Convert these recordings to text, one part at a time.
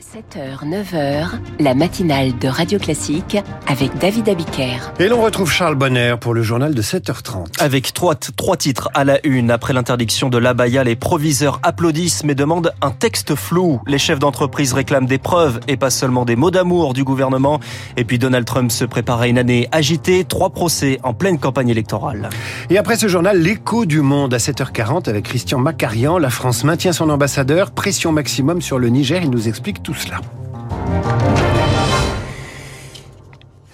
7h, 9h, la matinale de Radio Classique avec David Abiker. Et l'on retrouve Charles Bonner pour le journal de 7h30. Avec trois, trois titres à la une. Après l'interdiction de l'abaya, les proviseurs applaudissent mais demandent un texte flou. Les chefs d'entreprise réclament des preuves et pas seulement des mots d'amour du gouvernement. Et puis Donald Trump se prépare à une année agitée. Trois procès en pleine campagne électorale. Et après ce journal, l'écho du monde à 7h40 avec Christian Macarian. La France maintient son ambassadeur. Pression maximum sur le Niger. Il nous explique tout cela.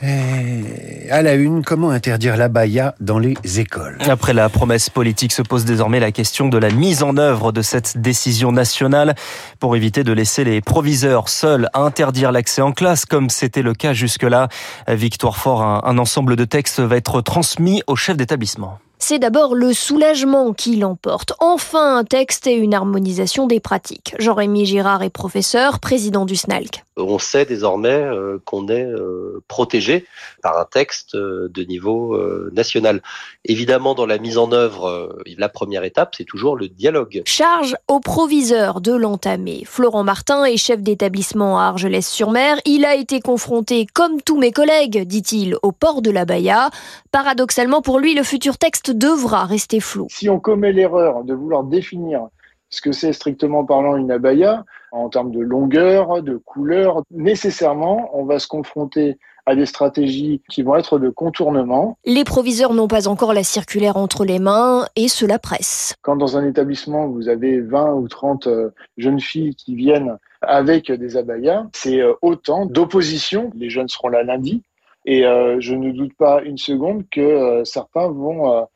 Et à la une, comment interdire l'abaya dans les écoles? Après la promesse politique se pose désormais la question de la mise en œuvre de cette décision nationale pour éviter de laisser les proviseurs seuls à interdire l'accès en classe comme c'était le cas jusque-là. Victoire Fort, un ensemble de textes va être transmis au chef d'établissement. C'est d'abord le soulagement qui l'emporte. Enfin un texte et une harmonisation des pratiques. Jean-Rémy Girard est professeur, président du SNALC. On sait désormais euh, qu'on est euh, protégé par un texte euh, de niveau national. Évidemment, dans la mise en œuvre, la première étape, c'est toujours le dialogue. Charge au proviseur de l'entamer. Florent Martin est chef d'établissement à Argelès-sur-Mer. Il a été confronté, comme tous mes collègues, dit-il, au port de la Baïa. Paradoxalement, pour lui, le futur texte devra rester flou. Si on commet l'erreur de vouloir définir ce que c'est strictement parlant une abaya, en termes de longueur, de couleur, nécessairement, on va se confronter à des stratégies qui vont être de contournement. Les proviseurs n'ont pas encore la circulaire entre les mains et cela presse. Quand dans un établissement, vous avez 20 ou 30 euh, jeunes filles qui viennent avec des abayas, c'est euh, autant d'opposition. Les jeunes seront là lundi. Et euh, je ne doute pas une seconde que certains vont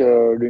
euh, le.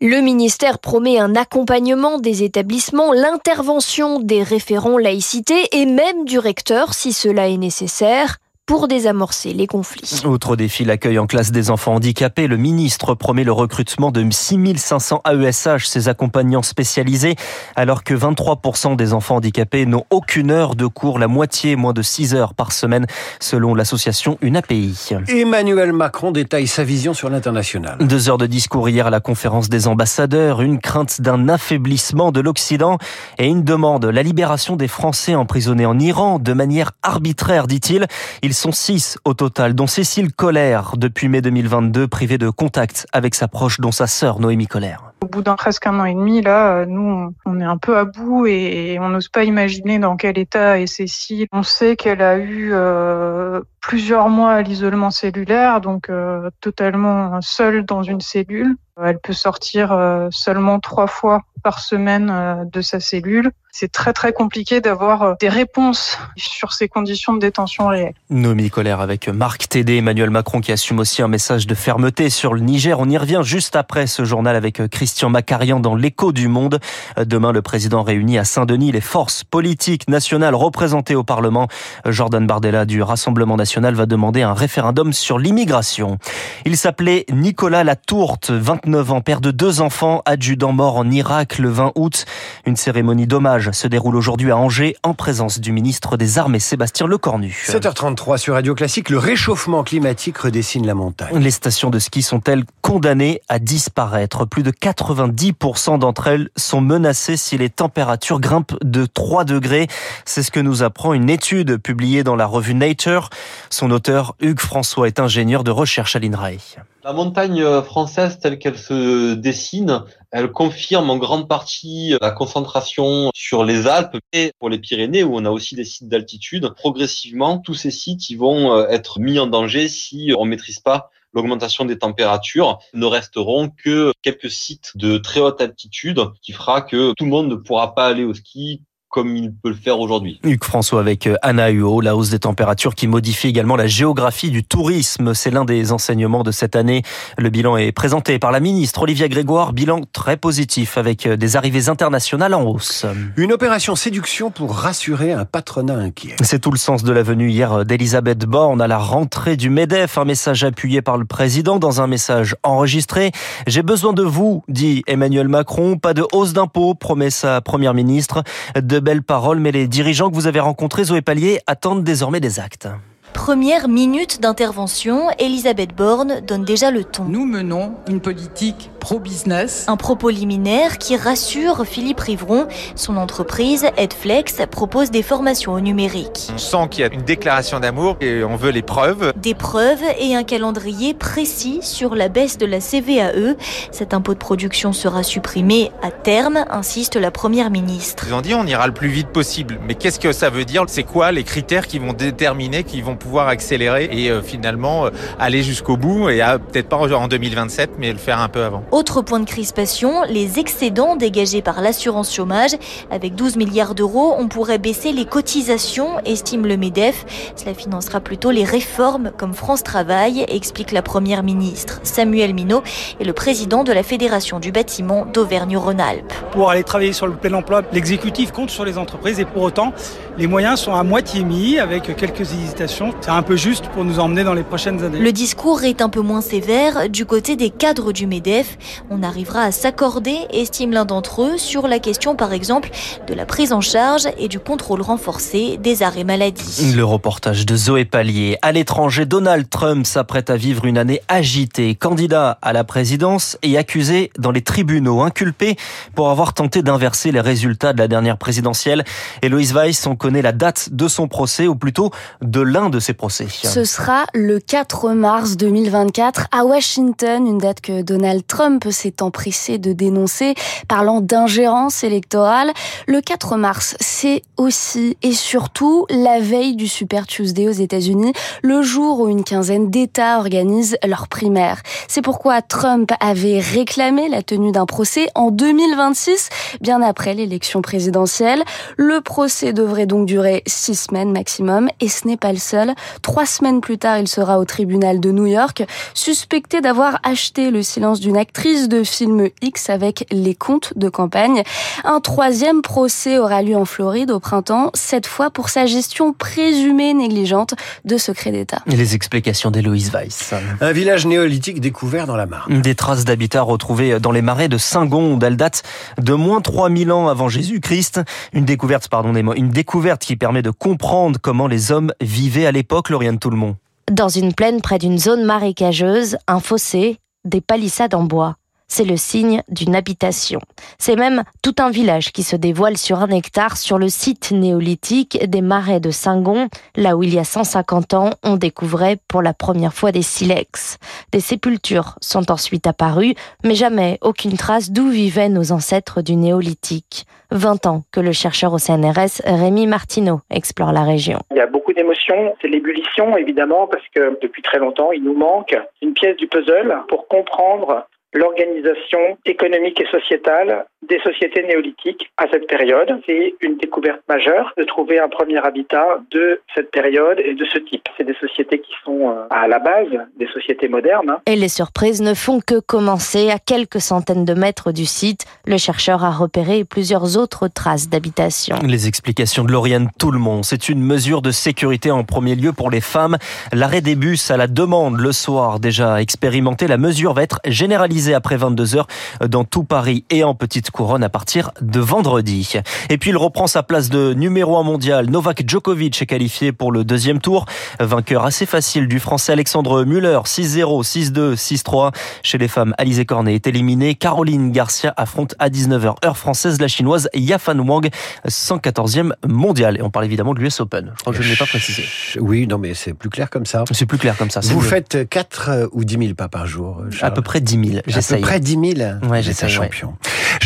Le ministère promet un accompagnement des établissements, l'intervention des référents laïcité et même du recteur si cela est nécessaire pour désamorcer les conflits. Autre défi, l'accueil en classe des enfants handicapés. Le ministre promet le recrutement de 6500 AESH, ces accompagnants spécialisés, alors que 23% des enfants handicapés n'ont aucune heure de cours, la moitié, moins de 6 heures par semaine, selon l'association UNAPI. Emmanuel Macron détaille sa vision sur l'international. Deux heures de discours hier à la conférence des ambassadeurs, une crainte d'un affaiblissement de l'Occident et une demande, la libération des Français emprisonnés en Iran de manière arbitraire, dit-il. Il sont six au total, dont Cécile Collère, depuis mai 2022, privée de contact avec sa proche, dont sa sœur Noémie Collère. Au bout d'un presque un an et demi, là, nous, on est un peu à bout et on n'ose pas imaginer dans quel état est Cécile. On sait qu'elle a eu euh, plusieurs mois à l'isolement cellulaire, donc euh, totalement seule dans une cellule. Elle peut sortir euh, seulement trois fois par semaine de sa cellule c'est très très compliqué d'avoir euh, des réponses sur ces conditions de détention réelles. Nomi Colère avec Marc Tédé, Emmanuel Macron qui assume aussi un message de fermeté sur le Niger. On y revient juste après ce journal avec euh, Christian Macarian dans l'écho du monde. Euh, demain, le président réunit à Saint-Denis les forces politiques nationales représentées au Parlement. Jordan Bardella du Rassemblement national va demander un référendum sur l'immigration. Il s'appelait Nicolas Latourte, 29 ans, père de deux enfants, adjudant mort en Irak le 20 août. Une cérémonie d'hommage se déroule aujourd'hui à Angers en présence du ministre des Armées Sébastien Lecornu. 7h33 sur Radio Classique, le réchauffement climatique redessine la montagne. Les stations de ski sont-elles condamnées à disparaître Plus de 90% d'entre elles sont menacées si les températures grimpent de 3 degrés. C'est ce que nous apprend une étude publiée dans la revue Nature. Son auteur, Hugues François, est ingénieur de recherche à l'INRAE. La montagne française telle qu'elle se dessine, elle confirme en grande partie la concentration sur les Alpes et pour les Pyrénées où on a aussi des sites d'altitude. Progressivement, tous ces sites ils vont euh, être mis en danger si on maîtrise pas l'augmentation des températures. Ne resteront que quelques sites de très haute altitude qui fera que tout le monde ne pourra pas aller au ski comme il peut le faire aujourd'hui. Hugues François avec euh, Anna Huot, la hausse des températures qui modifie également la géographie du tourisme. C'est l'un des enseignements de cette année. Le bilan est présenté par la ministre Olivia Grégoire. Bilan très positif avec euh, des arrivées internationales en hausse. Une opération séduction pour rassurer un patronat inquiet. C'est tout le sens de la venue hier d'Elisabeth Borne à la rentrée du MEDEF. Un message appuyé par le président dans un message enregistré. J'ai besoin de vous, dit Emmanuel Macron. Pas de hausse d'impôts, promet sa première ministre. De belles paroles, mais les dirigeants que vous avez rencontrés, Zoé Pallier, attendent désormais des actes. Première minute d'intervention, Elisabeth Borne donne déjà le ton. Nous menons une politique pro-business. Un propos liminaire qui rassure Philippe Rivron. Son entreprise, Edflex, propose des formations au numérique. On sent qu'il y a une déclaration d'amour et on veut les preuves. Des preuves et un calendrier précis sur la baisse de la CVAE. Cet impôt de production sera supprimé à terme, insiste la première ministre. Ils ont dit on ira le plus vite possible. Mais qu'est-ce que ça veut dire? C'est quoi les critères qui vont déterminer, qui vont pouvoir accélérer et euh, finalement euh, aller jusqu'au bout et peut-être pas en 2027, mais le faire un peu avant? Autre point de crispation, les excédents dégagés par l'assurance chômage. Avec 12 milliards d'euros, on pourrait baisser les cotisations, estime le MEDEF. Cela financera plutôt les réformes comme France Travail, explique la première ministre. Samuel Minot est le président de la Fédération du bâtiment d'Auvergne-Rhône-Alpes. Pour aller travailler sur le plein emploi, l'exécutif compte sur les entreprises et pour autant, les moyens sont à moitié mis avec quelques hésitations. C'est un peu juste pour nous emmener dans les prochaines années. Le discours est un peu moins sévère du côté des cadres du MEDEF. On arrivera à s'accorder, estime l'un d'entre eux, sur la question par exemple de la prise en charge et du contrôle renforcé des arrêts maladie. Le reportage de Zoé Pallier. À l'étranger, Donald Trump s'apprête à vivre une année agitée. Candidat à la présidence et accusé dans les tribunaux, inculpé pour avoir tenté d'inverser les résultats de la dernière présidentielle. Héloïse Weiss, on connaît la date de son procès, ou plutôt de l'un de ses procès. Ce sera le 4 mars 2024 à Washington, une date que Donald Trump s'est empressé de dénoncer, parlant d'ingérence électorale. Le 4 mars, c'est aussi et surtout la veille du Super Tuesday aux États-Unis, le jour où une quinzaine d'États organisent leur primaire. C'est pourquoi Trump avait réclamé la tenue d'un procès en 2026, bien après l'élection présidentielle. Le procès devrait donc durer six semaines maximum, et ce n'est pas le seul. Trois semaines plus tard, il sera au tribunal de New York, suspecté d'avoir acheté le silence d'une actrice de film X avec les comptes de campagne. Un troisième procès aura lieu en Floride au printemps, cette fois pour sa gestion présumée négligente de secrets d'État. Les explications d'Héloïse Weiss. Un village néolithique découvert dans la Marne. Des traces d'habitat retrouvées dans les marais de Saint-Gonde. Elles datent de moins 3000 ans avant Jésus-Christ. Une découverte, pardon, une découverte qui permet de comprendre comment les hommes vivaient à l'époque, Lauriane Tout-le-Monde. Dans une plaine près d'une zone marécageuse, un fossé, des palissades en bois c'est le signe d'une habitation. C'est même tout un village qui se dévoile sur un hectare sur le site néolithique des marais de Saint-Gon, là où il y a 150 ans, on découvrait pour la première fois des silex. Des sépultures sont ensuite apparues, mais jamais aucune trace d'où vivaient nos ancêtres du néolithique. 20 ans que le chercheur au CNRS Rémi Martineau explore la région. Il y a beaucoup d'émotions, c'est l'ébullition évidemment parce que depuis très longtemps il nous manque une pièce du puzzle pour comprendre l'organisation économique et sociétale des sociétés néolithiques à cette période. C'est une découverte majeure de trouver un premier habitat de cette période et de ce type. C'est des sociétés qui sont euh, à la base des sociétés modernes. Et les surprises ne font que commencer. À quelques centaines de mètres du site, le chercheur a repéré plusieurs autres traces d'habitation. Les explications de Lauriane Tout le monde. C'est une mesure de sécurité en premier lieu pour les femmes. L'arrêt des bus à la demande le soir déjà expérimenté. La mesure va être généralisée après 22 heures dans tout Paris et en petite couronne à partir de vendredi. Et puis il reprend sa place de numéro 1 mondial. Novak Djokovic est qualifié pour le deuxième tour. Vainqueur assez facile du français Alexandre Muller, 6-0, 6-2, 6-3. Chez les femmes, Alizé Cornet est éliminée. Caroline Garcia affronte à 19h heure française la chinoise Yafan Wang, 114e mondial. Et on parle évidemment de l'US Open. Je crois que je ne l'ai pas précisé. Oui, non mais c'est plus clair comme ça. C'est plus clair comme ça. Vous faites 4 ou 10 000 pas par jour À peu près 10 000. À peu près 10 000 Ouais, j'essaie. champion.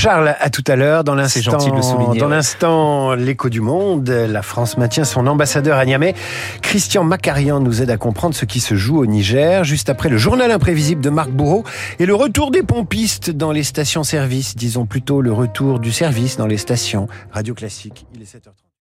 Charles, à tout à l'heure. Dans l'instant. Dans l'instant, l'écho du monde, la France maintient son ambassadeur à Niamey. Christian Macarian nous aide à comprendre ce qui se joue au Niger. Juste après le journal imprévisible de Marc Bourreau et le retour des pompistes dans les stations-service. Disons plutôt le retour du service dans les stations. Radio Classique, il est 7h30.